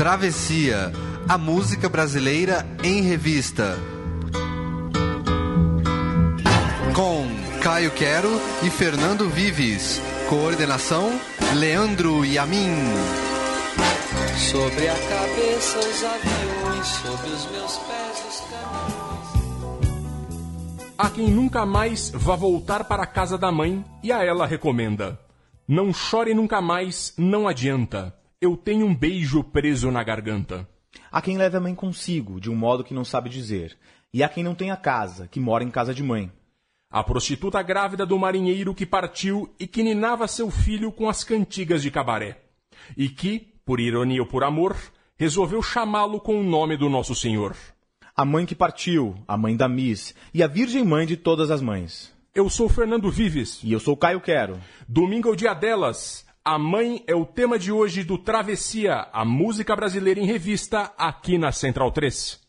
Travessia, a música brasileira em revista. Com Caio Quero e Fernando Vives. Coordenação: Leandro Yamin. Sobre a cabeça os aviões, sobre os meus pés os caminhos. Há quem nunca mais vá voltar para a casa da mãe e a ela recomenda: Não chore nunca mais, não adianta. Eu tenho um beijo preso na garganta. Há quem leve a mãe consigo, de um modo que não sabe dizer. E há quem não tenha casa, que mora em casa de mãe. A prostituta grávida do marinheiro que partiu e que ninava seu filho com as cantigas de cabaré. E que, por ironia ou por amor, resolveu chamá-lo com o nome do Nosso Senhor. A mãe que partiu, a mãe da Miss, e a Virgem Mãe de todas as mães. Eu sou Fernando Vives. E eu sou Caio Quero. Domingo é o dia delas. A mãe é o tema de hoje do Travessia, a música brasileira em revista, aqui na Central 3.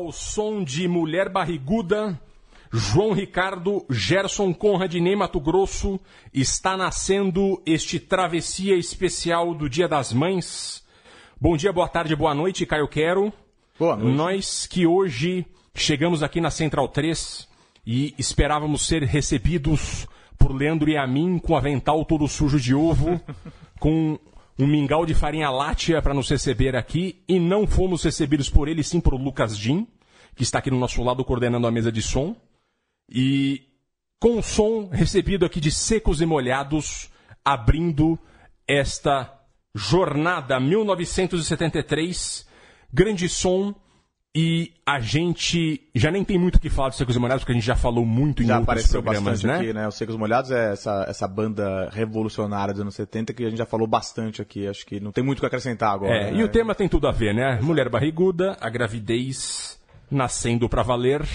Ao som de Mulher Barriguda, João Ricardo, Gerson Conrad Ney Mato Grosso, está nascendo este travessia especial do Dia das Mães. Bom dia, boa tarde, boa noite, Caio Quero. Boa noite. Nós que hoje chegamos aqui na Central 3 e esperávamos ser recebidos por Leandro e a mim com avental todo sujo de ovo, com um mingau de farinha láctea para nos receber aqui e não fomos recebidos por ele, sim por Lucas Jim, que está aqui no nosso lado coordenando a mesa de som. E com o som recebido aqui de Secos e Molhados, abrindo esta jornada 1973, grande som. E a gente já nem tem muito o que falar de Secos e Molhados, porque a gente já falou muito em Já outros programas, né? aqui, né? Os Secos Molhados é essa, essa banda revolucionária dos anos 70 que a gente já falou bastante aqui. Acho que não tem muito o que acrescentar agora. É, né? e o tema tem tudo a ver, né? Mulher barriguda, a gravidez nascendo pra valer.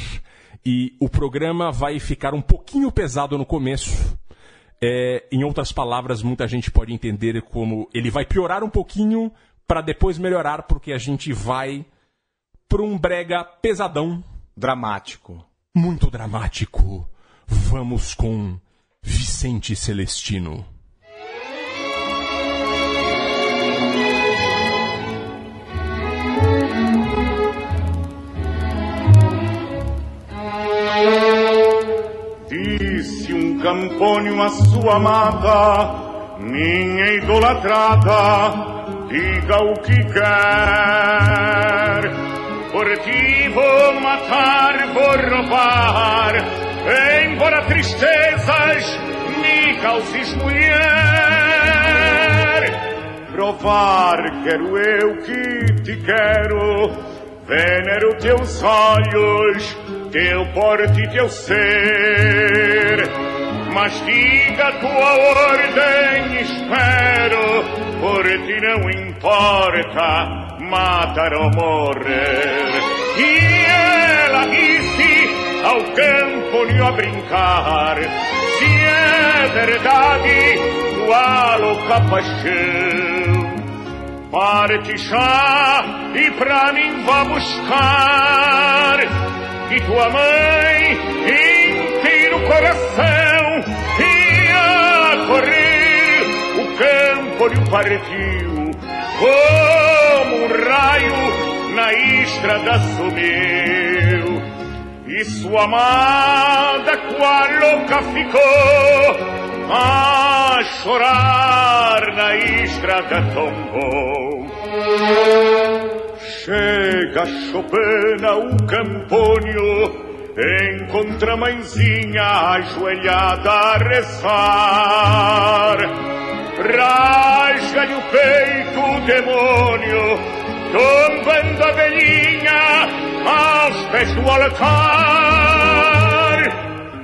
E o programa vai ficar um pouquinho pesado no começo. É, em outras palavras, muita gente pode entender como ele vai piorar um pouquinho para depois melhorar, porque a gente vai pra um brega pesadão, Dramático. muito dramático. Vamos com Vicente Celestino. Disse um campônio à sua amada, minha idolatrada, diga o que quer. Por ti vou matar, vou roubar, embora tristezas me causes mulher. Provar quero eu que te quero, venero teus olhos, teu porte, teu ser. Mastiga tua ordem, espero, por ti não importa matar ou morrer. E ela disse ao campo a brincar, se é verdade tua louca paixão. Parte já e pra mim vá buscar e tua mãe inteiro coração e a correr o campo lhe partiu como um raio na estrada sumiu e sua amada qual louca ficou a chorar na estrada tombou Chega Chopina o campônio, encontra a mãezinha ajoelhada a rezar. Rasga-lhe o peito o demônio, tombando a velhinha aos pés do altar.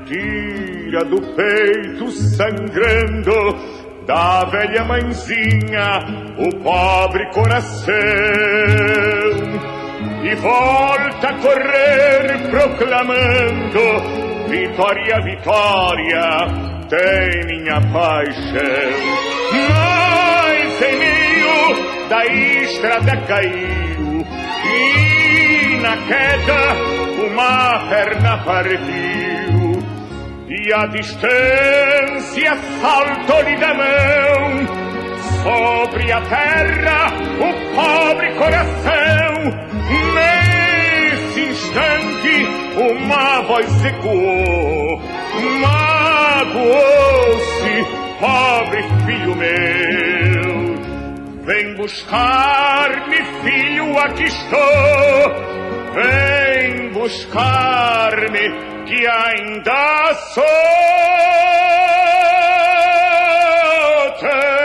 Tira do peito sangrando da velha mãezinha o pobre coração e volta a correr proclamando vitória, vitória tem minha paixão mas em meio da estrada caiu e na queda uma perna partiu. E a distância saltou-lhe da mão. Sobre a terra o pobre coração. Nesse instante, uma voz ecoou, magoou-se, pobre filho meu. Vem buscar-me, filho, aqui estou. Vem buscar-me, que ainda sou teu.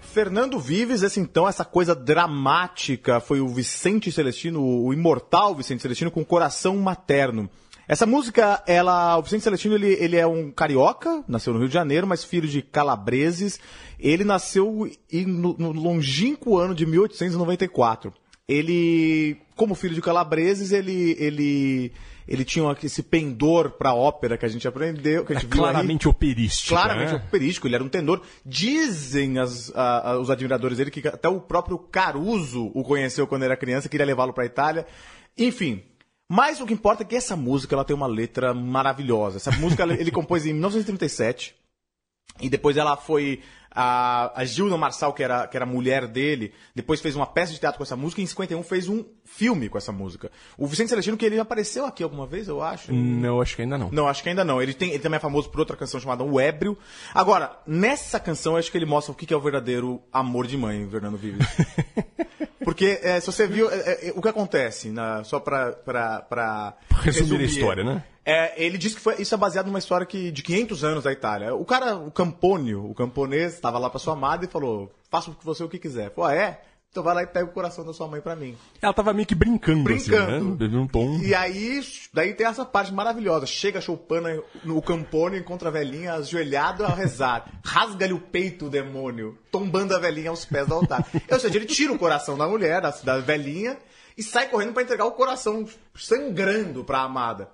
Fernando Vives, esse então, essa coisa dramática, foi o Vicente Celestino, o imortal Vicente Celestino com coração materno. Essa música, ela, o Vicente Celestino, ele, ele é um carioca, nasceu no Rio de Janeiro, mas filho de calabreses. Ele nasceu no, no longínquo ano de 1894. Ele, como filho de calabreses, ele, ele, ele tinha esse pendor pra ópera que a gente aprendeu, que a É gente viu aí. claramente operístico. Claramente né? operístico, ele era um tenor. Dizem as- a- a- os admiradores dele que até o próprio Caruso o conheceu quando era criança, queria levá-lo para Itália. Enfim. Mas o que importa é que essa música ela tem uma letra maravilhosa. Essa música ele compôs em 1937. E depois ela foi. A, a Gilda Marçal, que era, que era mulher dele, depois fez uma peça de teatro com essa música e em 51 fez um filme com essa música. O Vicente Celestino, que ele apareceu aqui alguma vez, eu acho. Não, acho que ainda não. Não, acho que ainda não. Ele, tem, ele também é famoso por outra canção chamada O Ébrio. Agora, nessa canção, eu acho que ele mostra o que que é o verdadeiro amor de mãe, Fernando Vives. Porque, é, se você viu, é, é, o que acontece, na- só pra, pra, pra Resumir a história, né? É, ele disse que foi, isso é baseado numa história que, de 500 anos da Itália. O cara, o Campônio, o camponês, estava lá pra sua amada e falou, faça com você o que quiser. Falou, ah, é? Então vai lá e pega o coração da sua mãe pra mim. Ela tava meio que brincando, Brincando. assim, né? Teve um tom... E aí, daí tem essa parte maravilhosa. Chega a Choupana no Campone, encontra a velhinha ajoelhada a rezar. Rasga-lhe o peito, o demônio, tombando a velhinha aos pés do altar. Ou seja, ele tira o coração da mulher, da, da velhinha, e sai correndo pra entregar o coração sangrando pra amada.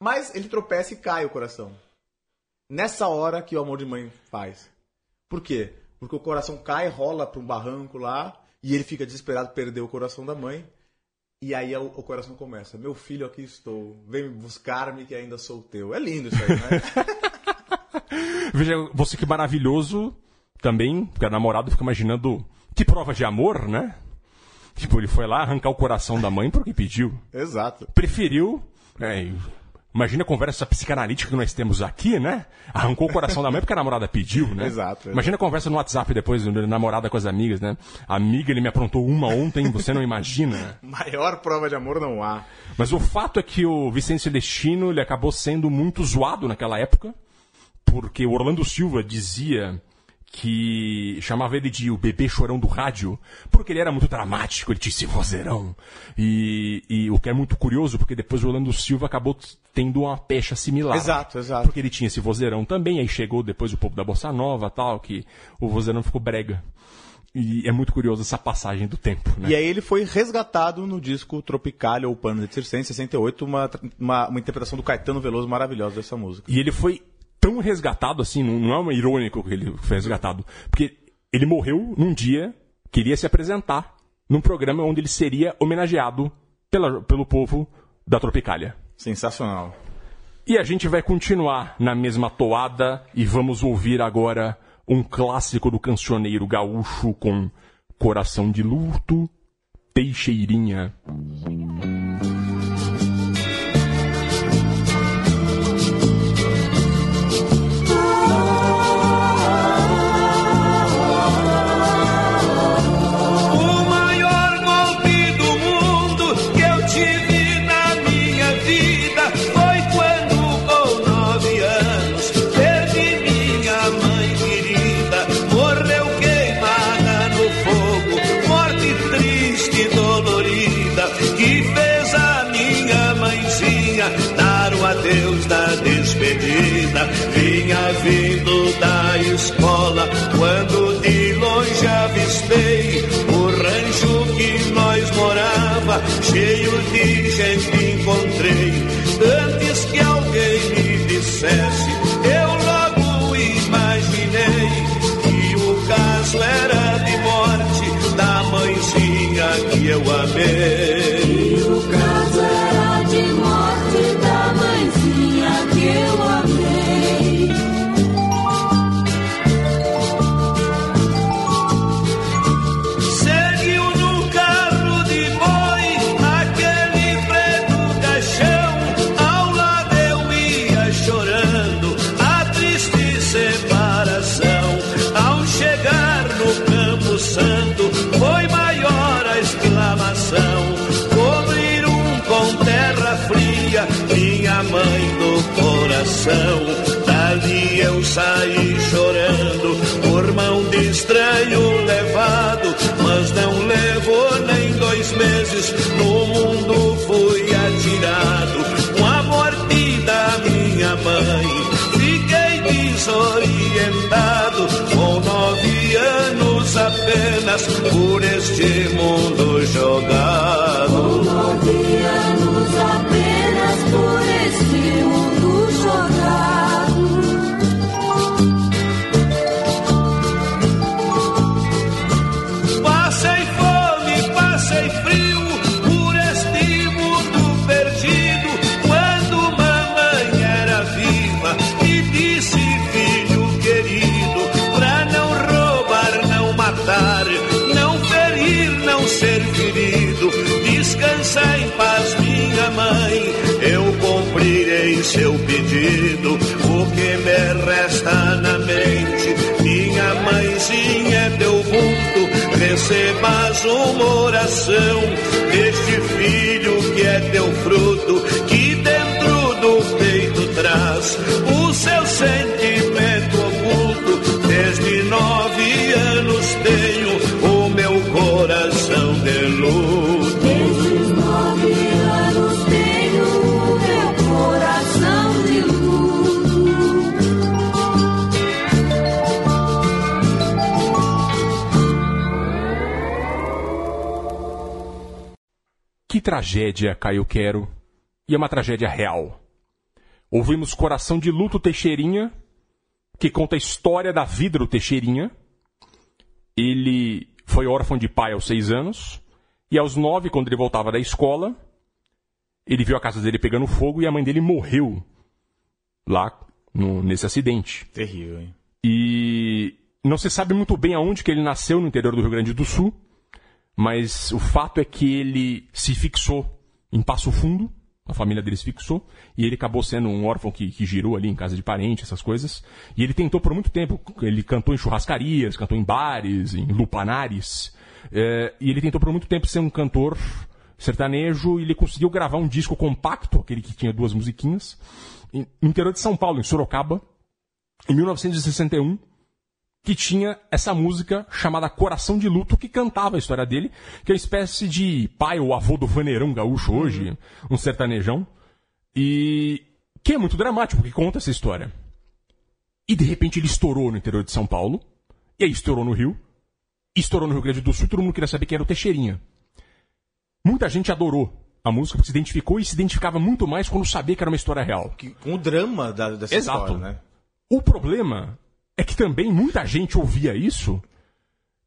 Mas ele tropeça e cai o coração. Nessa hora que o amor de mãe faz. Por quê? Porque o coração cai, rola pra um barranco lá, e ele fica desesperado, perdeu o coração da mãe. E aí o, o coração começa. Meu filho, aqui estou. Vem buscar-me que ainda sou teu. É lindo isso aí, né? Veja, você que maravilhoso também, porque a namorada fica imaginando que prova de amor, né? Tipo, ele foi lá arrancar o coração da mãe porque pediu. Exato. Preferiu. é, imagina a conversa psicanalítica que nós temos aqui, né? Arrancou o coração da mãe porque a namorada pediu, né? Exato, Imagina a conversa no WhatsApp depois, da namorada com as amigas, né? Amiga, ele me aprontou uma ontem, você não imagina. Maior prova de amor não há. Mas o fato é que o Vicente Celestino ele acabou sendo muito zoado naquela época, porque o Orlando Silva dizia que chamava ele de o bebê chorão do rádio, porque ele era muito dramático, ele tinha esse vozeirão. E, e o que é muito curioso, porque depois o Orlando Silva acabou tendo uma pecha similar. Exato, exato. Porque ele tinha esse vozeirão também, aí chegou depois o povo da Bossa Nova tal, que o vozeirão ficou brega. E é muito curioso essa passagem do tempo, né? E aí ele foi resgatado no disco Tropicalia ou Pano de Circense, em 68, uma, uma, uma interpretação do Caetano Veloso maravilhosa dessa música. E ele foi tão resgatado assim, não, não é irônico que ele foi resgatado, porque ele morreu num dia que iria se apresentar num programa onde ele seria homenageado pela, pelo povo da Tropicália. Sensacional. E a gente vai continuar na mesma toada e vamos ouvir agora um clássico do cancioneiro gaúcho com Coração de Luto, Teixeirinha. Mãe do coração. Dali eu saí chorando por mão de estranho levado, mas não levou nem dois meses. No mundo fui atirado com a morte da minha mãe. Fiquei desorientado com nove anos apenas por este mundo jogado. Uma oração. Deste filho que é teu fruto, tragédia, Caio Quero. E é uma tragédia real. Ouvimos Coração de Luto Teixeirinha, que conta a história da vida do Teixeirinha. Ele foi órfão de pai aos seis anos E aos nove, quando ele voltava da escola, ele viu a casa dele pegando fogo e a mãe dele morreu lá no- nesse acidente. Terrível, hein? E não se sabe muito bem aonde que ele nasceu no interior do Rio Grande do Sul, mas o fato é que ele se fixou em Passo Fundo, a família dele se fixou, e ele acabou sendo um órfão que, que girou ali em casa de parente, essas coisas. E ele tentou por muito tempo, ele cantou em churrascarias, cantou em bares, em lupanares, é, e ele tentou por muito tempo ser um cantor sertanejo, e ele conseguiu gravar um disco compacto, aquele que tinha duas musiquinhas, no interior de São Paulo, em Sorocaba, em 1961, que tinha essa música chamada Coração de Luto, que cantava a história dele, que é uma espécie de pai ou avô do vaneirão gaúcho hoje, um sertanejão, e que é muito dramático, que conta essa história. E de repente ele estourou no interior de São Paulo, e aí estourou no Rio, e estourou no Rio Grande do Sul, todo mundo queria saber quem era o Teixeirinha. Muita gente adorou a música, porque se identificou e se identificava muito mais quando sabia que era uma história real. Com o drama da, dessa Exato. história, né? O problema é que também muita gente ouvia isso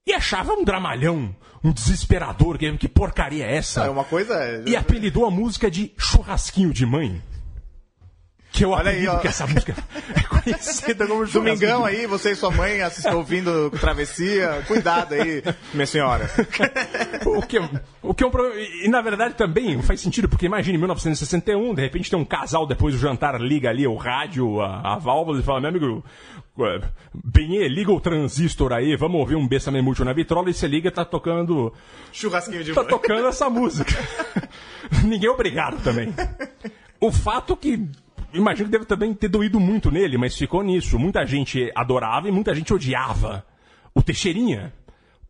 e achava um dramalhão, um desesperador, que, que porcaria é essa? É uma coisa. é- E apelidou a música de Churrasquinho de Mãe. Que eu Olha aí, ó. que essa música é conhecida como Churrasquinho Domingão aí, você e sua mãe assist- ouvindo Travessia. Cuidado aí, minha senhora. O que, o que é um problema. E, na verdade também faz sentido, porque imagine 1961, de repente tem um casal depois do jantar, liga ali o rádio, a, a válvula e fala: meu amigo, Benê, liga o transistor aí, vamos ouvir um Bessame Mútil na vitrola e você liga tá tocando. Churrasquinho de Tá mãe. tocando essa música. Ninguém é obrigado também. O fato que. Imagino que deve também ter doído muito nele, mas ficou nisso. Muita gente adorava e muita gente odiava o Teixeirinha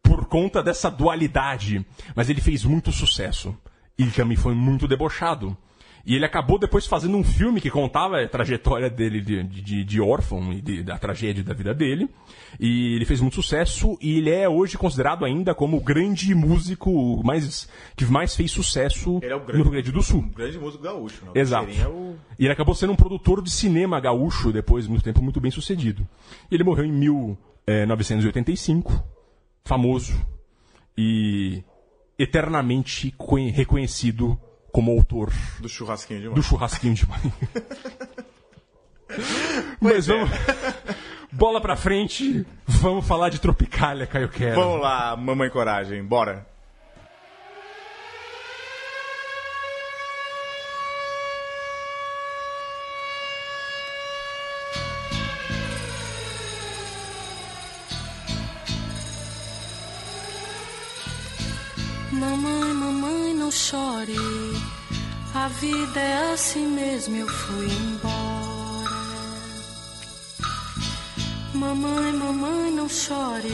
por conta dessa dualidade. Mas ele fez muito sucesso. E também foi muito debochado. E ele acabou depois fazendo um filme que contava a trajetória dele de, de, de órfão e de- da tragédia da vida dele. E ele fez muito sucesso e ele é hoje considerado ainda como o grande músico mais, que mais fez sucesso é o no grande- Rio Grande do Sul. Um grande músico gaúcho. Né? O Exato. É o- E ele acabou sendo um produtor de cinema gaúcho depois de muito tempo, muito bem sucedido. E ele morreu em 1985, famoso e eternamente conhe- reconhecido como autor do churrasquinho de mãe. do churrasquinho de mãe. Mas vamos. Bola pra frente, vamos falar de Tropicália, Caio Quero. Vamos lá, mamãe coragem, bora. Mamãe, mamãe, não chore. A vida é assim mesmo, eu fui embora. Mamãe, mamãe, não chore.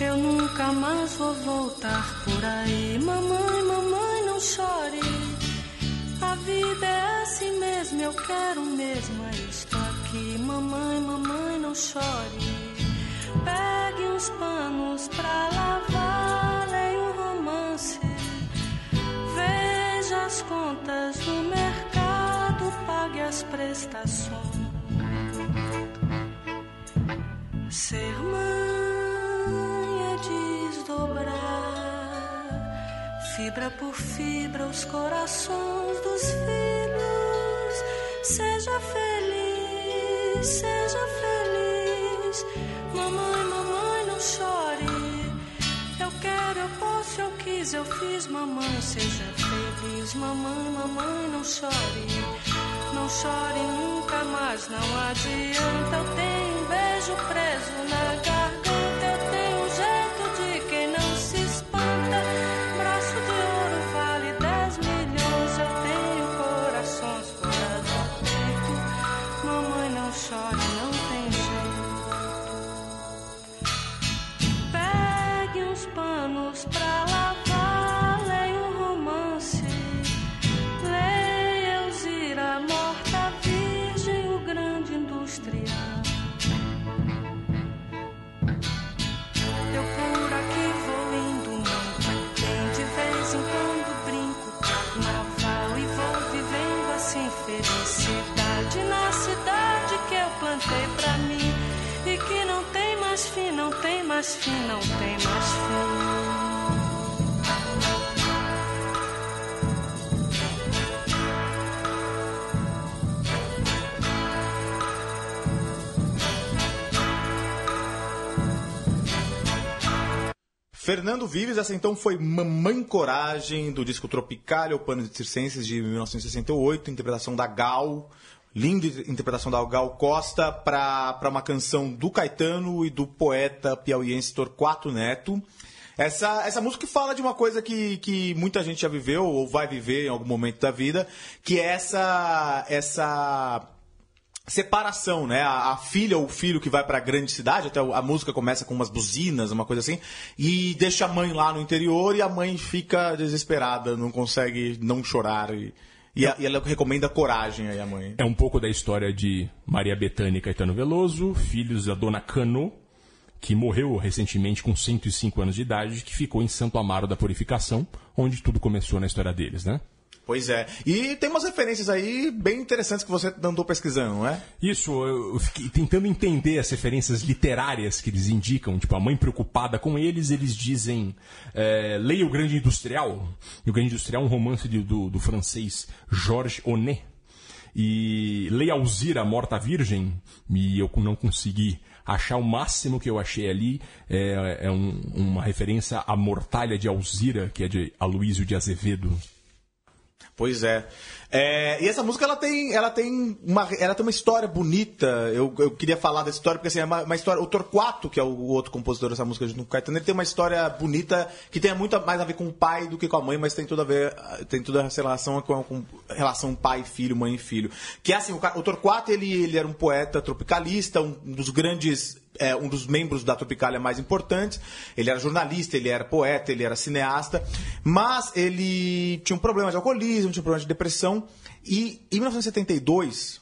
Eu nunca mais vou voltar por aí. Mamãe, mamãe, não chore. A vida é assim mesmo, eu quero mesmo, é isto aqui. Mamãe, mamãe, não chore. Pegue uns panos pra lavar, as contas do mercado, pague as prestações. Ser mãe é desdobrar, fibra por fibra, os corações dos filhos. Seja feliz, seja feliz. Mamãe, mamãe, não chore. Quero, eu posso, eu quis, eu fiz. Mamãe, seja feliz. Mamãe, mamãe, não chore. Não chore nunca mais, não adianta. Eu tenho um beijo preso na garganta. mas que não tem mais Fernando Vives, essa então foi Mamãe Coragem, do disco Tropical, Pano de Circenses, de 1968, interpretação da Gal. Linda interpretação da Gal Costa para uma canção do Caetano e do poeta piauiense Torquato Neto. Essa, essa música fala de uma coisa que, que muita gente já viveu ou vai viver em algum momento da vida, que é essa, essa separação, né? A, a filha ou o filho que vai para a grande cidade, até a música começa com umas buzinas, uma coisa assim, e deixa a mãe lá no interior e a mãe fica desesperada, não consegue não chorar e, e, a- e ela recomenda coragem aí a mãe. É um pouco da história de Maria Bethânia e Caetano Veloso, filhos da dona Cano, que morreu recentemente com 105 anos de idade, que ficou em Santo Amaro da Purificação, onde tudo começou na história deles, né? Pois é. E tem umas referências aí bem interessantes que você andou pesquisando, não é? Isso, eu fiquei tentando entender as referências literárias que eles indicam. Tipo, a mãe preocupada com eles, eles dizem: é, leia O Grande Industrial. E O Grande Industrial é um romance de- do, do francês Georges Onet. E leia Alzira, Morta Virgem. E eu não consegui achar o máximo que eu achei ali. É, é um- uma referência à Mortalha de Alzira, que é de Aloísio de Azevedo. Pois é. É, e essa música ela tem, ela tem uma, ela tem uma história bonita. Eu, eu queria falar dessa história porque assim, é uma, uma história. O Torquato, que é o outro compositor dessa música junto com o Caetano, ele tem uma história bonita que tem muito mais a ver com o pai do que com a mãe, mas tem tudo a ver, tem toda essa relação com, com relação pai e filho, mãe e filho. Que é assim, o, o Torquato ele, ele era um poeta tropicalista, um dos grandes é, um dos membros da Tropicália mais importantes. Ele era jornalista, ele era poeta, ele era cineasta, mas ele tinha um problema de alcoolismo, tinha um problema de depressão. E em 1972,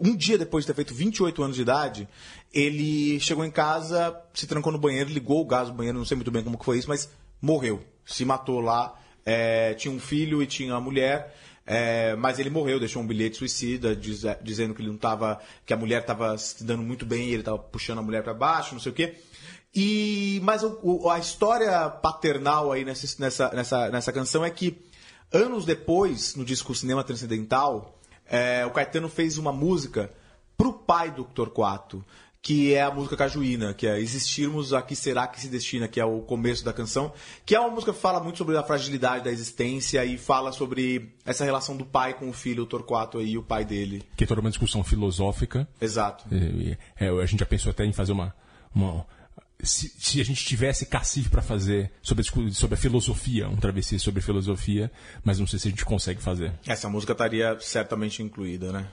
um dia depois de ter feito 28 anos de idade, ele chegou em casa, se trancou no banheiro, ligou o gás do banheiro, não sei muito bem como foi isso, mas morreu. Se matou lá. É, tinha um filho e tinha uma mulher. É, mas ele morreu, deixou um bilhete suicida diz- dizendo que ele não tava, que a mulher estava se dando muito bem, e ele estava puxando a mulher para baixo, não sei o quê. E mas o- a história paternal aí nessa, nessa, nessa, nessa canção é que anos depois, no disco Cinema Transcendental, é, o Caetano fez uma música pro pai do Torquato, que é a música cajuína, que é Existirmos, a que será que se destina, que é o começo da canção, que é uma música que fala muito sobre a fragilidade da existência e fala sobre essa relação do pai com o filho, o Torquato aí, o pai dele. Que é toda uma discussão filosófica. Exato. É, a gente já pensou até em fazer uma. uma- se, se a gente tivesse cacife para fazer sobre a, sobre a filosofia, um travessia sobre filosofia, mas não sei se a gente consegue fazer. Essa música estaria certamente incluída, né?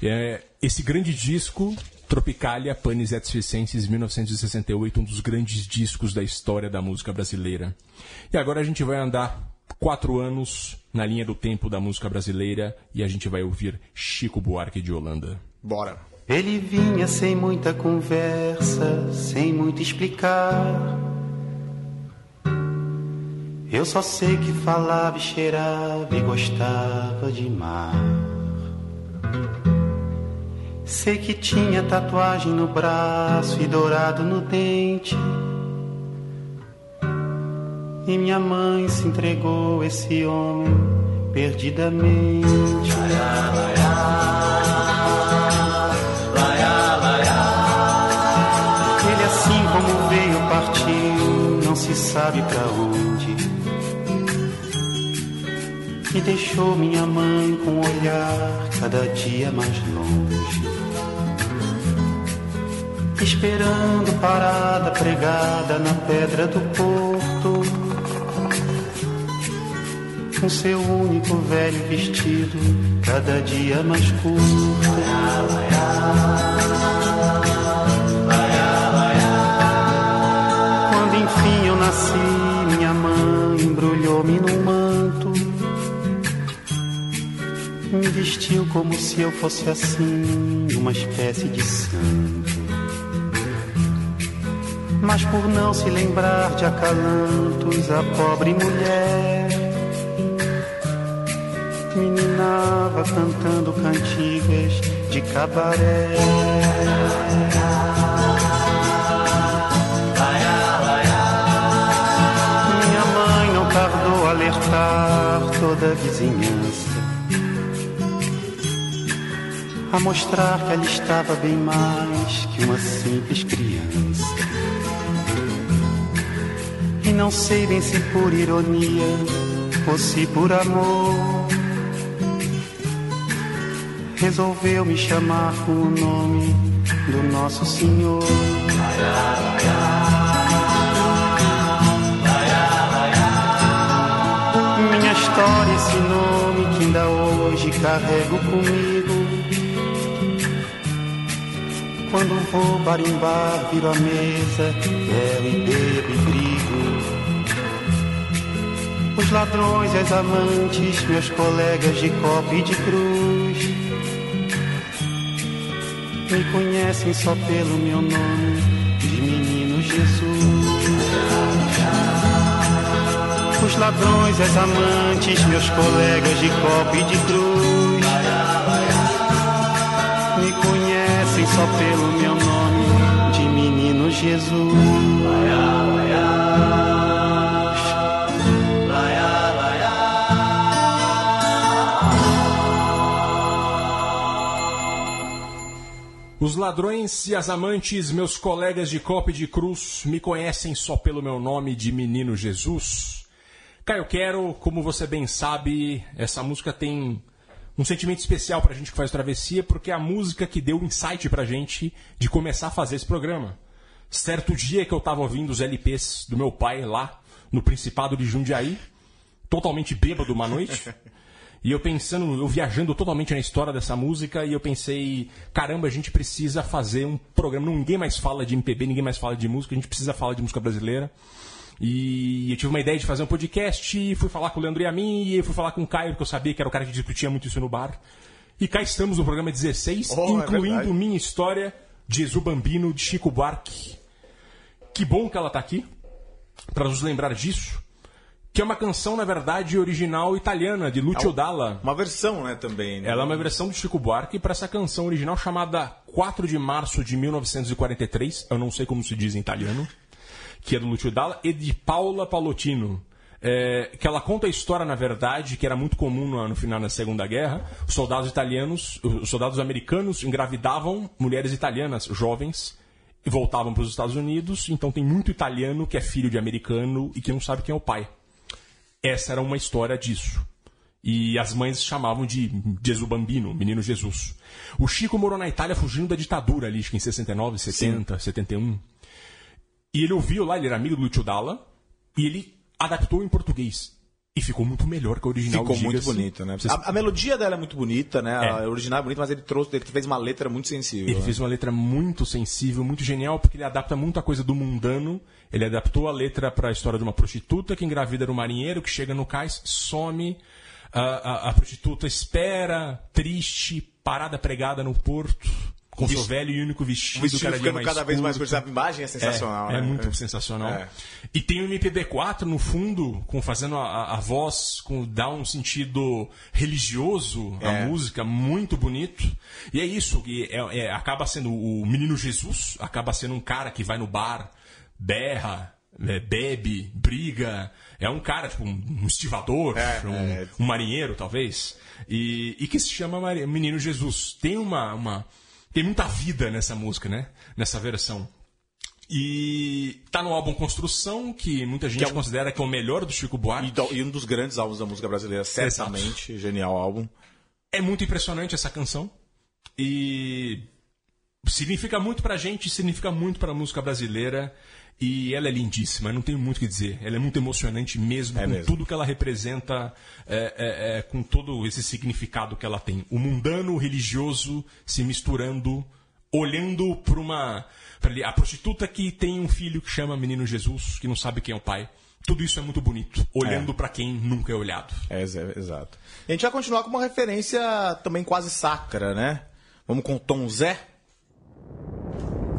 É, esse grande disco, Tropicalia Panis et Circenses, 1968, um dos grandes discos da história da música brasileira. E agora a gente vai andar quatro anos na linha do tempo da música brasileira e a gente vai ouvir Chico Buarque de Holanda. Bora. Ele vinha sem muita conversa, sem muito explicar. Eu só sei que falava e cheirava e gostava de mar. Sei que tinha tatuagem no braço e dourado no dente. E minha mãe se entregou esse homem perdidamente. Ele assim como veio partiu, não se sabe pra onde. E deixou minha mãe com o olhar cada dia mais longe. Esperando parada pregada na pedra do porto. Com seu único velho vestido, cada dia mais curto. Quando enfim eu nasci, Me vestiu como se eu fosse assim, uma espécie de santo. Mas por não se lembrar de acalantos, a pobre mulher meninava cantando cantigas de cabaré. Minha mãe não tardou a alertar toda a vizinhança. A mostrar que ela estava bem mais que uma simples criança. E não sei bem se por ironia ou se por amor. Resolveu me chamar com o nome do nosso Senhor. Minha história, esse nome que ainda hoje carrego comigo. Quando vou barimbar, viro a mesa, bebo e bebo e brigo. Os ladrões as amantes, meus colegas de copa e de cruz, me conhecem só pelo meu nome de menino Jesus. Os ladrões as amantes, meus colegas de copa e de cruz, me conhecem só pelo meu nome de menino Jesus. Os ladrões e as amantes, meus colegas de copa e de cruz, me conhecem só pelo meu nome de Menino Jesus. Caio Quero, como você bem sabe, essa música tem um sentimento especial pra gente que faz travessia, porque é a música que deu o insight pra gente de começar a fazer esse programa. Certo dia que eu tava ouvindo os LPs do meu pai lá no Principado de Jundiaí, totalmente bêbado uma noite. E eu pensando, eu viajando totalmente na história dessa música, e eu pensei, caramba, a gente precisa fazer um programa. Ninguém mais fala de MPB, ninguém mais fala de música, a gente precisa falar de música brasileira. E eu tive uma ideia de fazer um podcast, e fui falar com o Leandro e a mim, e fui falar com o Caio, porque eu sabia que era o cara que discutia muito isso no bar. E cá estamos no programa 16, Oh, é incluindo verdade. minha história de Exu Bambino, de Chico Buarque. Que bom que ela tá aqui, para nos lembrar disso. Que é uma canção, na verdade, original italiana, de Lucio Dalla. Uma versão, né, também. né? Ela é uma versão do Chico Buarque para essa canção original chamada 4 de março de 1943, eu não sei como se diz em italiano, que é do Lucio Dalla, e de Paula Palottino. É, que ela conta a história, na verdade, que era muito comum no, no final da Segunda Guerra. Os soldados italianos, os soldados americanos engravidavam mulheres italianas jovens e voltavam para os Estados Unidos. Então tem muito italiano que é filho de americano e que não sabe quem é o pai. Essa era uma história disso. E as mães chamavam de Jesus Bambino, menino Jesus. O Chico morou na Itália fugindo da ditadura ali, acho que em 69, 70, 71. E ele ouviu lá, ele era amigo do Lucio Dalla, e ele adaptou em português. E ficou muito melhor que a original. Ficou muito bonito, né? Vocês- A, a melodia dela é muito bonita, né? É. A original é bonita, mas ele trouxe, ele fez uma letra muito sensível. Ele né? fez uma letra muito sensível, muito genial, porque ele adapta muita coisa do mundano. Ele adaptou a letra para a história de uma prostituta que engravida no marinheiro, que chega no cais, some. A, a- a prostituta espera, triste, parada pregada no porto, com seu velho e único vestido, vestido cada ficando cada vez mais curto. A imagem é sensacional, É, né? é muito sensacional. É. E tem o MPB4 no fundo, com fazendo a, a- voz, com dá um sentido religioso à É. música, muito bonito. E é isso, e é- é- acaba sendo o menino Jesus, acaba sendo um cara que vai no bar, berra, é, bebe, briga. É um cara, tipo, um, estivador, É, um, é. um marinheiro, talvez. E, e que se chama Menino Jesus. Tem uma, uma. Tem muita vida nessa música, né? Nessa versão. E tá no álbum Construção, que muita gente é um- considera que é o melhor do Chico Buarque. E, do- e um dos grandes álbuns da música brasileira, certamente. Genial álbum. É muito impressionante essa canção. E significa muito pra gente, significa muito pra música brasileira. E ela é lindíssima, não tenho muito o que dizer. Ela é muito emocionante mesmo, É com mesmo. tudo que ela representa, é, é, é, com todo esse significado que ela tem. O mundano, o religioso se misturando, olhando para uma. Pra a prostituta que tem um filho que chama Menino Jesus, que não sabe quem é o pai. Tudo isso é muito bonito, olhando pra quem nunca é olhado. É, exa- exato. E a gente vai continuar com uma referência também quase sacra, né? Vamos com Tom Zé. うん。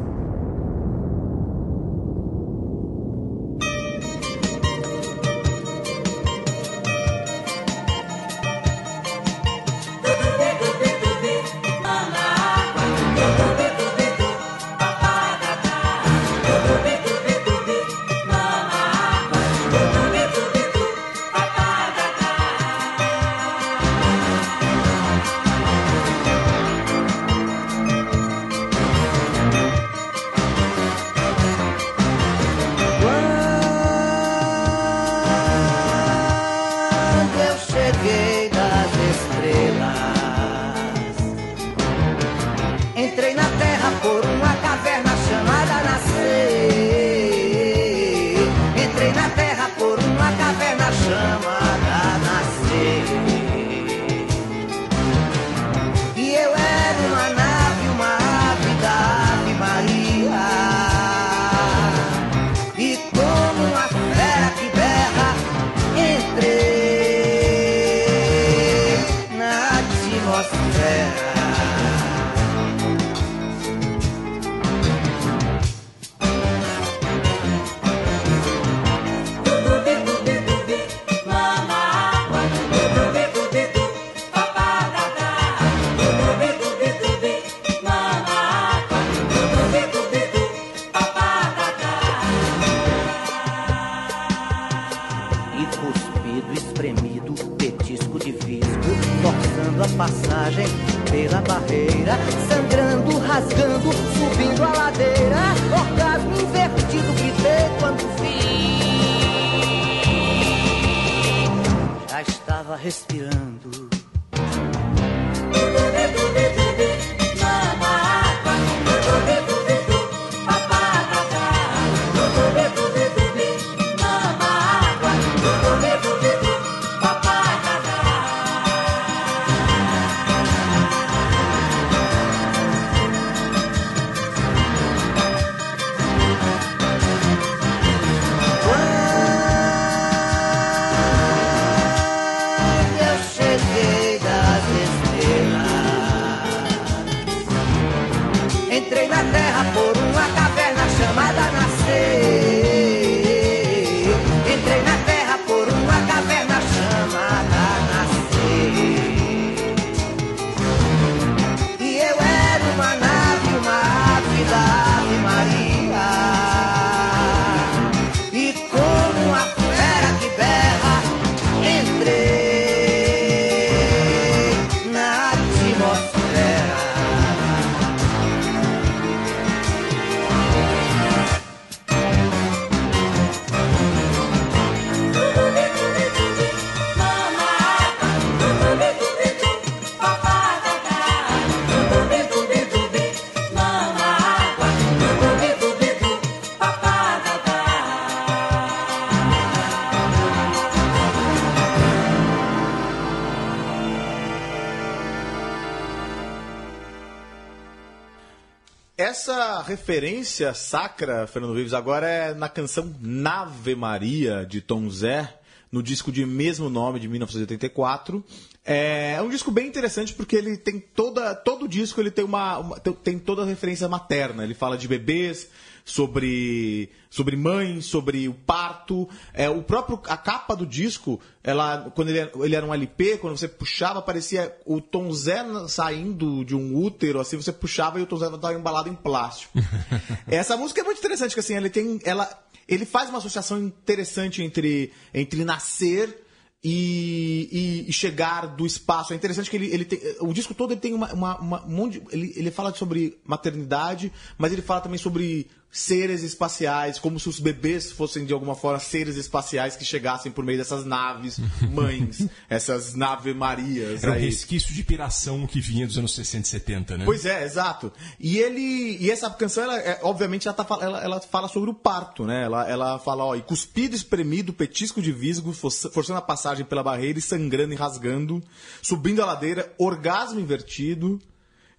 Referência sacra, Fernando Vives, agora é na canção Nave Maria, de Tom Zé, no disco de mesmo nome, de 1984. É um disco bem interessante porque ele tem toda. Todo o disco ele tem uma, uma- tem- toda a referência materna. Ele fala de bebês, sobre, sobre mãe, sobre o parto. É, o próprio, a capa do disco, ela, quando ele, era- ele era um LP, quando você puxava, parecia o Tom Zé saindo de um útero, assim, você puxava e o Tom Zé estava embalado em plástico. Essa música é muito interessante, porque assim, ele tem. Ela, ele faz uma associação interessante entre, entre nascer e, e- e chegar do espaço. É interessante que ele, ele tem. O disco todo ele tem uma, uma, uma- um monte de- ele, ele fala sobre maternidade, mas ele fala também sobre seres espaciais, como se os bebês fossem de alguma forma seres espaciais que chegassem por meio dessas naves mães, essas nave Marias. Era um aí. resquício de piração que vinha dos anos 60 e 70, né? Pois é, exato. E ele. E essa canção, ela, é, obviamente, ela, tá, ela, ela fala sobre o parto, né? Ela, ela fala, ó, e cuspido, espremido, petisco de visgo, força- forçando a passagem pela barreira e sangrando e rasgando, subindo a ladeira, orgasmo invertido.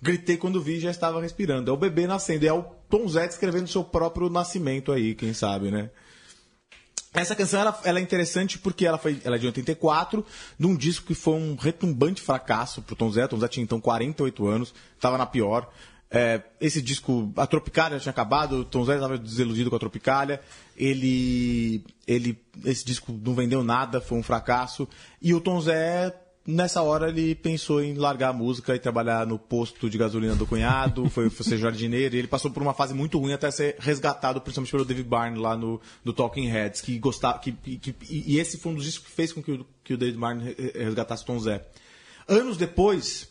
Gritei quando vi já estava respirando. É o bebê nascendo. É o Tom Zé escrevendo seu próprio nascimento aí, quem sabe, né? Essa canção ela, ela é interessante porque ela, foi, ela é de 84, num disco que foi um retumbante fracasso pro Tom Zé. Tom Zé tinha então 48 anos, estava na pior. É, esse disco, a Tropicália tinha acabado, o Tom Zé estava desiludido com a Tropicália. Ele, ele, esse disco não vendeu nada, foi um fracasso. E o Tom Zé, nessa hora, ele pensou em largar a música e trabalhar no posto de gasolina do cunhado, foi, foi ser jardineiro. E ele passou por uma fase muito ruim até ser resgatado, principalmente pelo David Byrne lá no, no Talking Heads, que gostava. Que, que- e esse foi um dos discos que fez com que o, que o David Byrne re- resgatasse Tom Zé. Anos depois,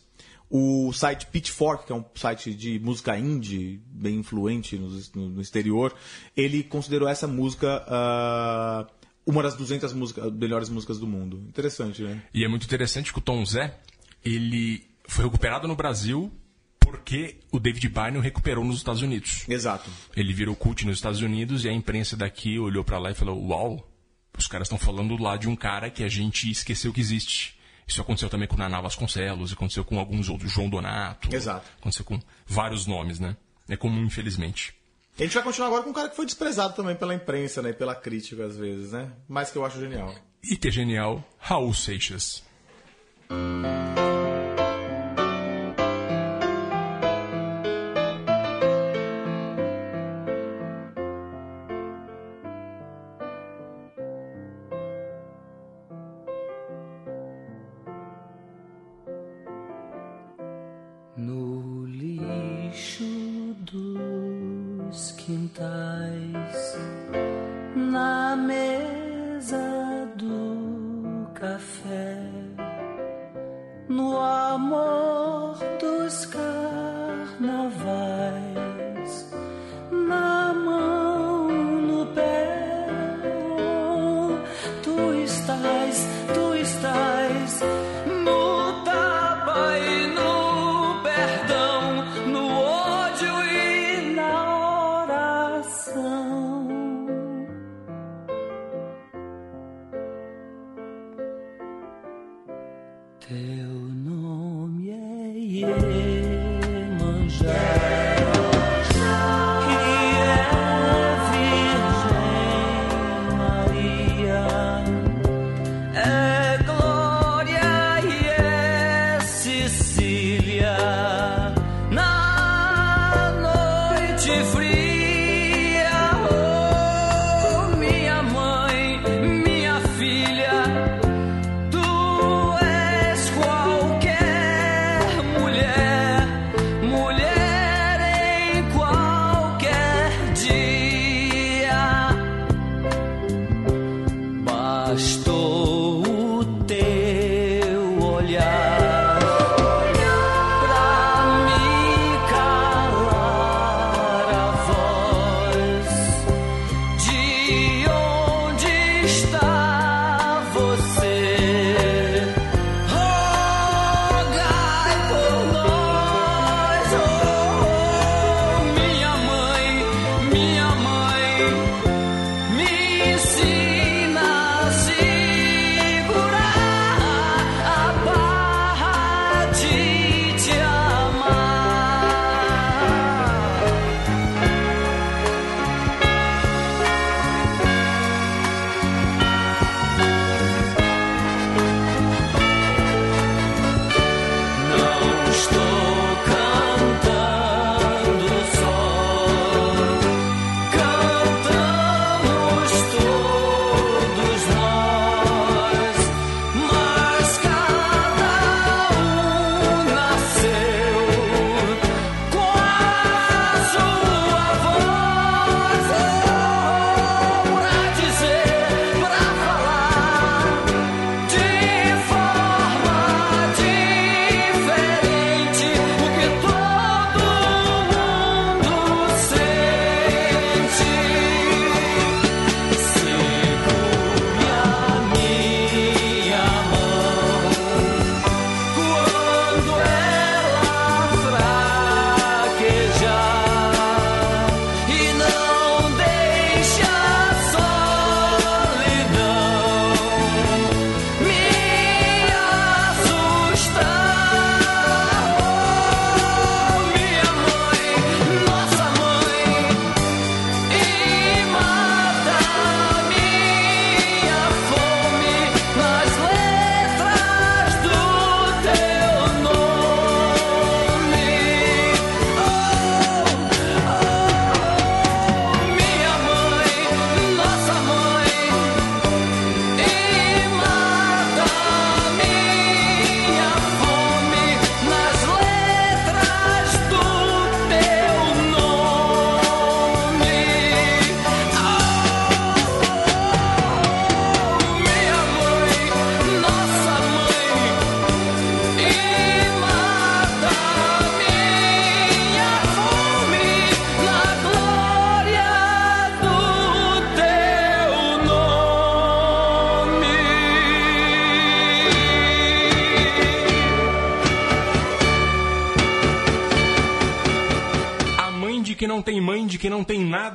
o site Pitchfork, que é um site de música indie, bem influente no, no- exterior, ele considerou essa música ah, uma das 200 música, melhores músicas do mundo. Interessante, né? E é muito interessante que o Tom Zé, ele foi recuperado no Brasil porque o David Byrne o recuperou nos Estados Unidos. Exato. Ele virou cult nos Estados Unidos e a imprensa daqui olhou pra lá e falou: Uau, os caras estão falando lá de um cara que a gente esqueceu que existe. Isso aconteceu também com o Naná Vasconcelos, aconteceu com alguns outros, João Donato. Exato. Aconteceu com vários nomes, né? É comum, infelizmente. A gente vai continuar agora com um cara que foi desprezado também pela imprensa, né? Pela crítica, às vezes, né? Mas que eu acho genial. E que é genial, Raul Seixas.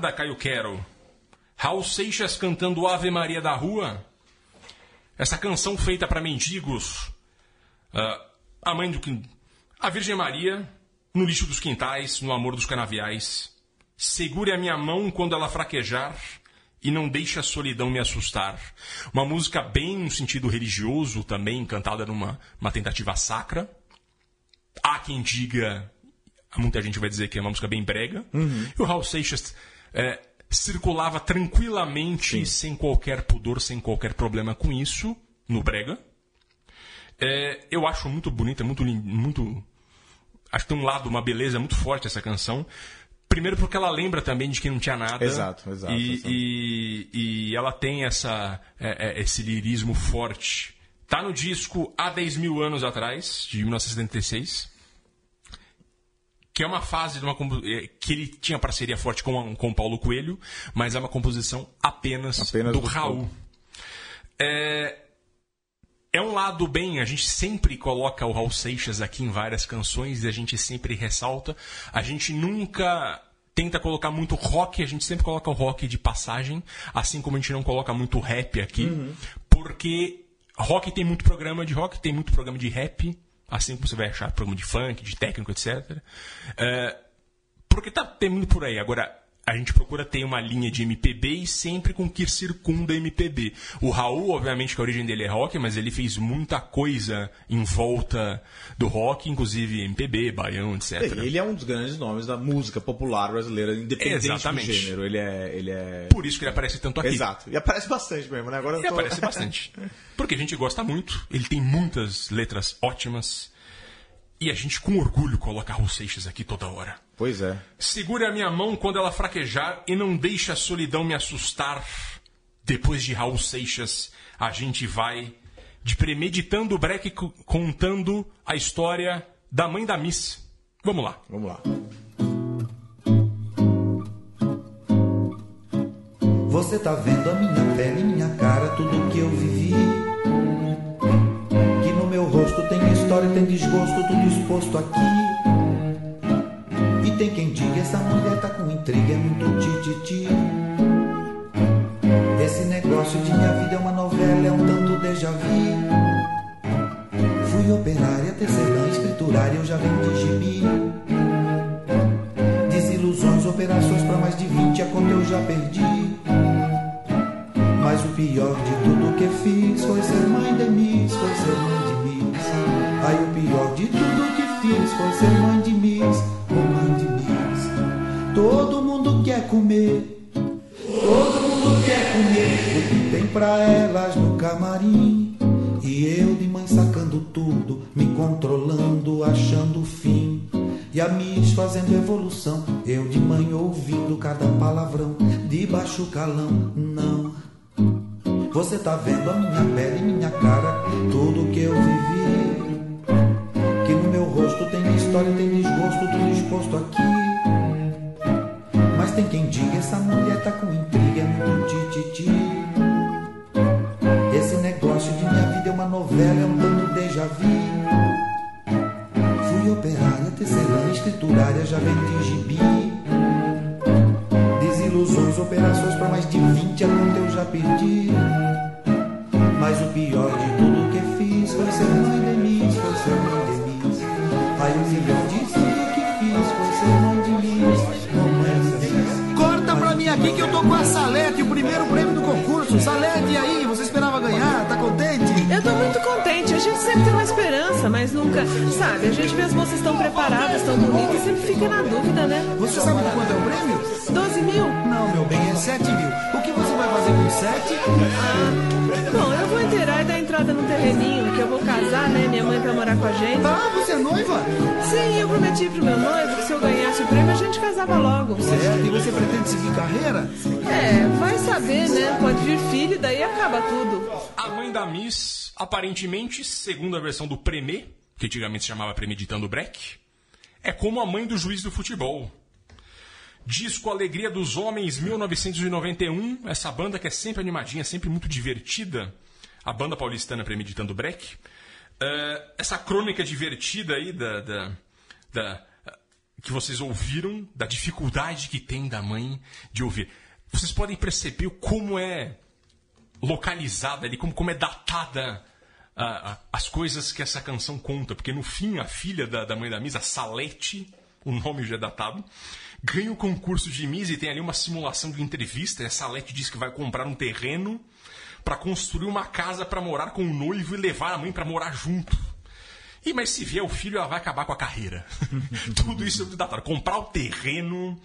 Nada, Caio Quero. Raul Seixas cantando Ave Maria da Rua. Essa canção feita para mendigos. Ah, a mãe do. A Virgem Maria, no lixo dos quintais, no amor dos canaviais. Segure a minha mão quando ela fraquejar e não deixe a solidão me assustar. Uma música bem no sentido religioso também, cantada numa uma tentativa sacra. Há quem diga, muita gente vai dizer que é uma música bem brega. E o Raul Seixas é, circulava tranquilamente, sem qualquer pudor, sem qualquer problema com isso, no brega. É, eu acho muito bonita, muito, lin- muito. Acho que tem um lado, uma beleza muito forte essa canção. Primeiro porque ela lembra também de que não tinha nada. Exato, exato, E, exato. e, e ela tem essa, é, é, esse lirismo forte Tá no disco Há 10 mil anos atrás, de 1976. Que é uma fase de uma eh, que ele tinha parceria forte com, com o Paulo Coelho, mas é uma composição apenas, Apenas do do Raul. É, é um lado bem, a gente sempre coloca o Raul Seixas aqui em várias canções e a gente sempre ressalta. A gente nunca tenta colocar muito rock, a gente sempre coloca o rock de passagem, assim como a gente não coloca muito rap aqui, porque rock tem muito programa de rock, tem muito programa de rap, assim como você vai achar programa de funk, de técnico, etc. É, porque tá tendo por aí. Agora, a gente procura ter uma linha de MPB e sempre com o que circunda MPB. O Raul, obviamente, que a origem dele é rock, mas ele fez muita coisa em volta do rock, inclusive MPB, baião, etc. Ele é um dos grandes nomes da música popular brasileira, independente Exatamente. do gênero. Ele é, ele é... Por isso que ele aparece tanto aqui. Exato. E aparece bastante mesmo, né? Agora eu Ele tô... aparece bastante. Porque a gente gosta muito, ele tem muitas letras ótimas. E a gente, com orgulho, coloca Raul Seixas aqui toda hora. Pois é. Segure a minha mão quando ela fraquejar e não deixe a solidão me assustar. Depois de Raul Seixas, a gente vai de Premeditando o Breck co- contando a história da mãe da Miss. Vamos lá. Vamos lá. Você tá vendo a minha pele, minha cara, tudo que eu vivi. Que no meu rosto tem história, tem desgosto, tudo exposto aqui. Tem quem diga, essa mulher tá com intriga, é muito tititi. Esse negócio de minha vida é uma novela, é um tanto déjà vu. Fui operária, tecelã, escriturária, eu já vendi gibi. Desilusões, operações pra mais de 20, a conta eu já perdi. Mas o pior de tudo que fiz foi ser mãe de Miss, foi ser mãe de Miss. Aí o pior de tudo que fiz foi ser mãe de Miss, comer, todo mundo quer comer o que tem pra elas no camarim. E eu de mãe sacando tudo, me controlando, achando o fim. E a Miss fazendo evolução, eu de mãe ouvindo cada palavrão, de baixo calão, não. Você tá vendo a minha pele, minha cara, tudo que eu vivi. Que no meu rosto tem história, tem desgosto, tudo exposto aqui. Tem quem diga, essa mulher tá com intriga, é muito tititi. Esse negócio de minha vida é uma novela, é um tanto déjà vu. Fui operária, tecelã, escriturária, já vendi gibi. Desilusões, operações pra mais de 20, a conta eu já perdi. Mas o pior de tudo que fiz foi ser mãe de Miss, foi ser mãe de Miss. Aí o melhor tô com a Salete, o primeiro prêmio do concurso. Salete, aí? Sempre tem uma esperança, mas nunca. Sabe, a gente vê as moças tão preparadas, tão bonitas, sempre fica na dúvida, né? Você sabe de quanto é o prêmio? 12 mil? Não, meu bem, é 7 mil. O que você vai fazer com 7? Ah, bom, eu vou inteirar e dar entrada no terreninho, que eu vou casar, né? Minha mãe pra morar com a gente. Ah, você é noiva? Sim, eu prometi pro meu noivo que se eu ganhasse o prêmio a gente casava logo. Certo, e você pretende seguir carreira? É, vai saber, né? Pode vir filho, daí acaba tudo. A mãe da Miss, aparentemente, segundo a versão do Premê, que antigamente se chamava Premeditando Breck, é como a mãe do juiz do futebol. Disco Alegria dos Homens, 1991. Essa banda que é sempre animadinha, sempre muito divertida. A banda paulistana Premeditando Breck. Eh, essa crônica divertida aí da, da, da- que vocês ouviram, da dificuldade que tem da mãe de ouvir. Vocês podem perceber como é localizada ali, como, como é datada as coisas que essa canção conta. Porque no fim, a filha da, da mãe da Miss, a Salete, o nome já é datado, ganha o concurso de Miss e tem ali uma simulação de entrevista. E a Salete diz que vai comprar um terreno para construir uma casa para morar com o noivo e levar a mãe para morar junto. E mas se vier o filho, ela vai acabar com a carreira. tudo isso é muito datado. Comprar o terreno,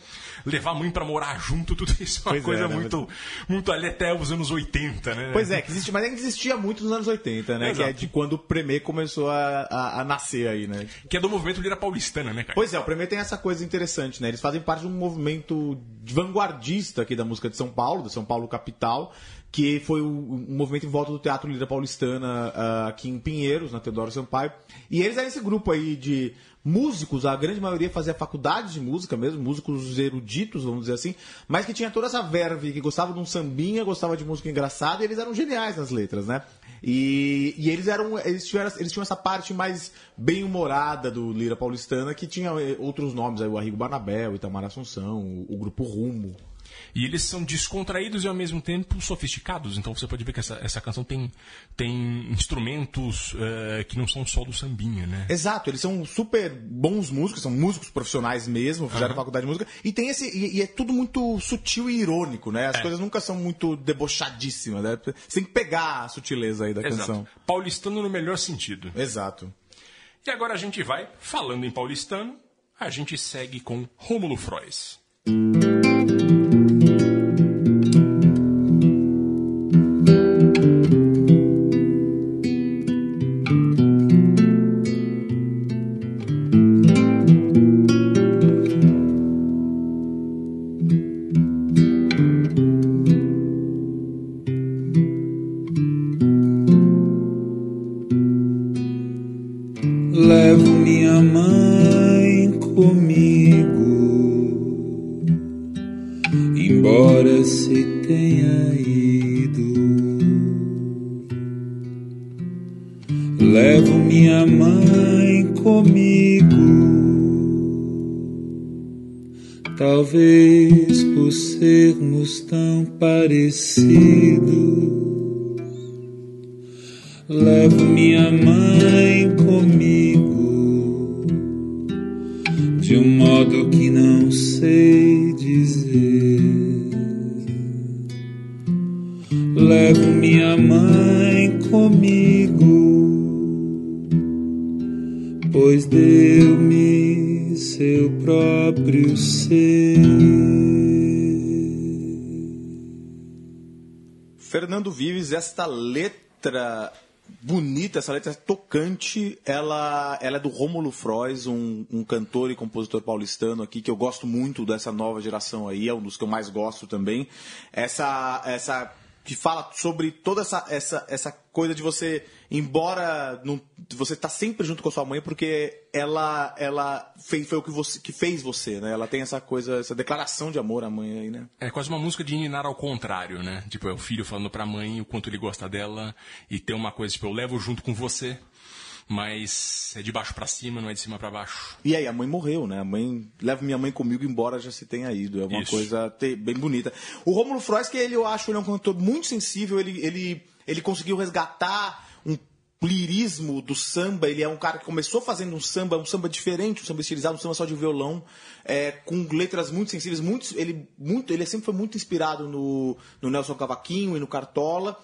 levar a mãe pra morar junto, tudo isso é uma Pois é, coisa né, muito, muito ali até os anos 80, né? Pois é, que existe, mas existia muito nos anos 80, né? Que é Exato. de quando o Premê começou a, a, a nascer aí, né? Que é do movimento Lira Paulistana, né, cara? Pois é, o Premê tem essa coisa interessante, né? Eles fazem parte de um movimento vanguardista aqui da música de São Paulo, da São Paulo capital, que foi um movimento em volta do Teatro Lira Paulistana ah, aqui em Pinheiros, na Teodoro Sampaio. E eles eram esse grupo aí de músicos, a grande maioria fazia faculdade de música mesmo, músicos eruditos, vamos dizer assim, mas que tinha toda essa verve, que gostava de um sambinha, gostava de música engraçada, e eles eram geniais nas letras, né? E, e eles eram eles tiveram, eles tinham essa parte mais bem humorada do Lira Paulistana, que tinha eh, outros nomes, aí o Arrigo Barnabé, o Itamar Assunção, o, o grupo Rumo. E eles são descontraídos e ao mesmo tempo sofisticados. Então você pode ver que essa, essa canção tem, tem instrumentos eh, que não são só do sambinha, né? Exato, eles são super bons músicos, são músicos profissionais mesmo, fizeram Aham. faculdade de música, e tem esse. E, e é tudo muito sutil e irônico, né? As É. coisas nunca são muito debochadíssimas, né? Você tem que pegar a sutileza aí da Exato. canção. Paulistano no melhor sentido. Exato. E agora a gente vai, falando em paulistano, a gente segue com Rômulo Frois. Levo pois deu-me seu próprio ser. Fernando Vives, esta letra bonita, essa letra tocante, ela, ela é do Rômulo Frois, um, um cantor e compositor paulistano aqui, que eu gosto muito dessa nova geração aí, é um dos que eu mais gosto também. Essa, essa que fala sobre toda essa, essa, essa coisa de você, embora não, você tá sempre junto com a sua mãe, porque ela, ela fez, foi o que, você, que fez você, né? Ela tem essa coisa, essa declaração de amor à mãe aí, né? É quase uma música de ninar ao contrário, né? Tipo, é o filho falando pra mãe o quanto ele gosta dela e tem uma coisa, tipo, eu levo junto com você, mas é de baixo pra cima, não é de cima pra baixo. E aí, a mãe morreu, né? A mãe leva minha mãe comigo, embora já se tenha ido. É uma Isso. coisa te- bem bonita. O Rômulo Frois, que ele, eu acho, ele é um cantor muito sensível, ele, ele, ele conseguiu resgatar um lirismo do samba. Ele é um cara que começou fazendo um samba, um samba diferente, um samba estilizado, um samba só de violão, é, com letras muito sensíveis. Muito, ele, muito, ele sempre foi muito inspirado no, no Nelson Cavaquinho e no Cartola.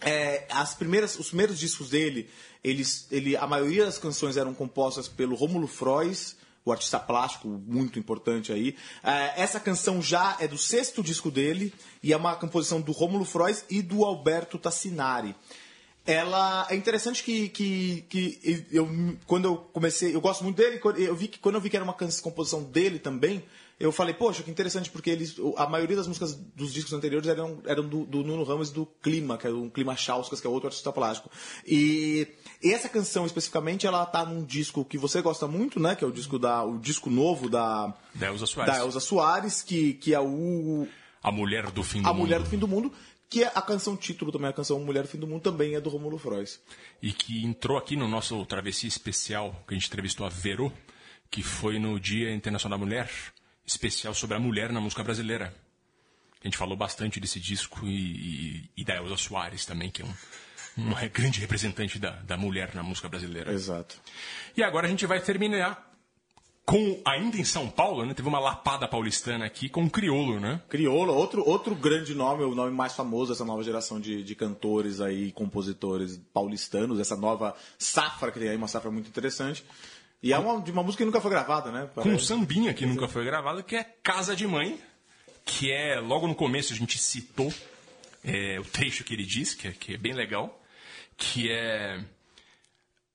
É, as primeiras, os primeiros discos dele, eles, ele, a maioria das canções eram compostas pelo Rômulo Frois, o artista plástico muito importante aí. É, essa canção já é do sexto disco dele e é uma composição do Rômulo Frois e do Alberto Tassinari. Ela é interessante que, que, que eu quando eu comecei, eu gosto muito dele, eu vi que quando eu vi que era uma composição dele também, eu falei, poxa, que interessante, porque eles, a maioria das músicas dos discos anteriores eram, eram do, do Nuno Ramos e do Clima, que é o Clima Chauskas, que é outro artista plástico. E, e essa canção especificamente, ela tá num disco que você gosta muito, né? Que é o disco da, o disco novo da Da Elza Soares. da Elza Soares, que, que é o A Mulher do Fim do A Mundo. Mulher do Fim do Mundo, que é a canção título também, a canção Mulher do Fim do Mundo também é do Romulo Frois. E que entrou aqui no nosso travessia especial, que a gente entrevistou a Vero, que foi no Dia Internacional da Mulher, especial sobre a mulher na música brasileira. A gente falou bastante desse disco e, e, e da Elza Soares também, que é um, uma grande representante da, da mulher na música brasileira. Exato. E agora a gente vai terminar com, ainda em São Paulo, né? Teve uma lapada paulistana aqui com o Criolo, né? Criolo, outro, outro grande nome, o nome mais famoso dessa nova geração de, de cantores aí, compositores paulistanos, essa nova safra que tem aí, uma safra muito interessante. E é uma, de uma música que nunca foi gravada, né? com um sambinha que nunca foi gravado, que é Casa de Mãe, que é, logo no começo a gente citou é, o trecho que ele diz, que é, que é bem legal, que é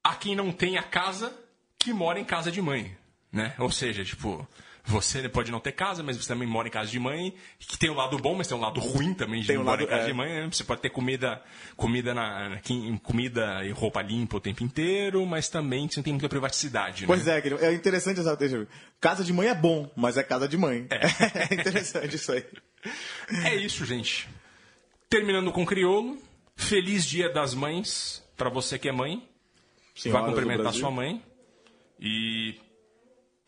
Há quem não tenha casa, que mora em casa de mãe, né? Ou seja, tipo, Você pode não ter casa, mas você também mora em casa de mãe, que tem o lado bom, mas tem um lado ruim também de Tem um morar em casa é. de mãe. né? Você pode ter comida, comida, na, comida e roupa limpa o tempo inteiro, mas também você não tem muita privaticidade. Pois né? é, é interessante essa Casa de mãe é bom, mas é casa de mãe. É, interessante isso aí. É isso, gente. Terminando com crioulo. Feliz Dia das Mães para você que é mãe. Senhoras Vá cumprimentar sua mãe. E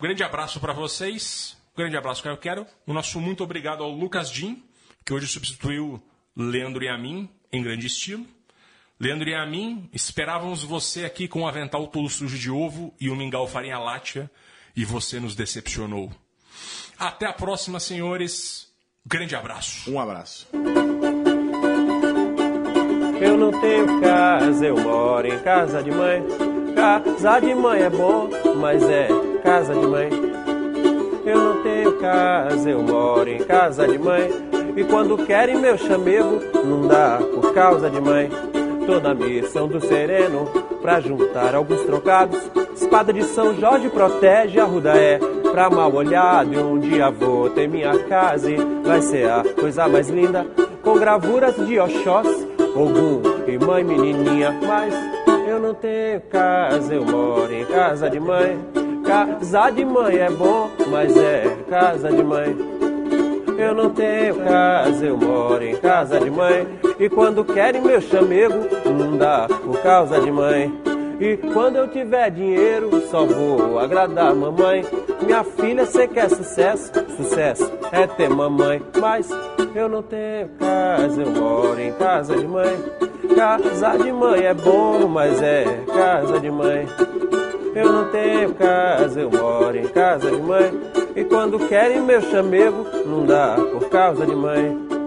grande abraço para vocês. Grande abraço que eu quero. O nosso muito obrigado ao Lucas Din, que hoje substituiu Leandro e a mim em grande estilo. Leandro e a mim, esperávamos você aqui com um avental todo sujo de ovo e um mingau farinha látia e você nos decepcionou. Até a próxima, senhores. Grande abraço. Um abraço. Eu não tenho casa, eu moro em casa de mãe. Casa de mãe é bom, mas é casa de mãe. Eu não tenho casa, eu moro em casa de mãe. E quando querem meu chamego, não dá por causa de mãe. Toda a missão do sereno, pra juntar alguns trocados. Espada de São Jorge protege a ruda é pra mal olhado. E um dia vou ter minha casa e vai ser a coisa mais linda. Com gravuras de Oxóssi, Ogum e mãe menininha. Mas eu não tenho casa, eu moro em casa de mãe. Casa de mãe é bom, mas é casa de mãe. Eu não tenho casa, eu moro em casa de mãe. E quando querem meu chamego, não dá por causa de mãe. E quando eu tiver dinheiro, só vou agradar mamãe. Minha filha, cê quer sucesso? Sucesso é ter mamãe. Mas eu não tenho casa, eu moro em casa de mãe. Casa de mãe é bom, mas é casa de mãe. Eu não tenho casa, eu moro em casa de mãe. E quando querem meu chamego, não dá por causa de mãe.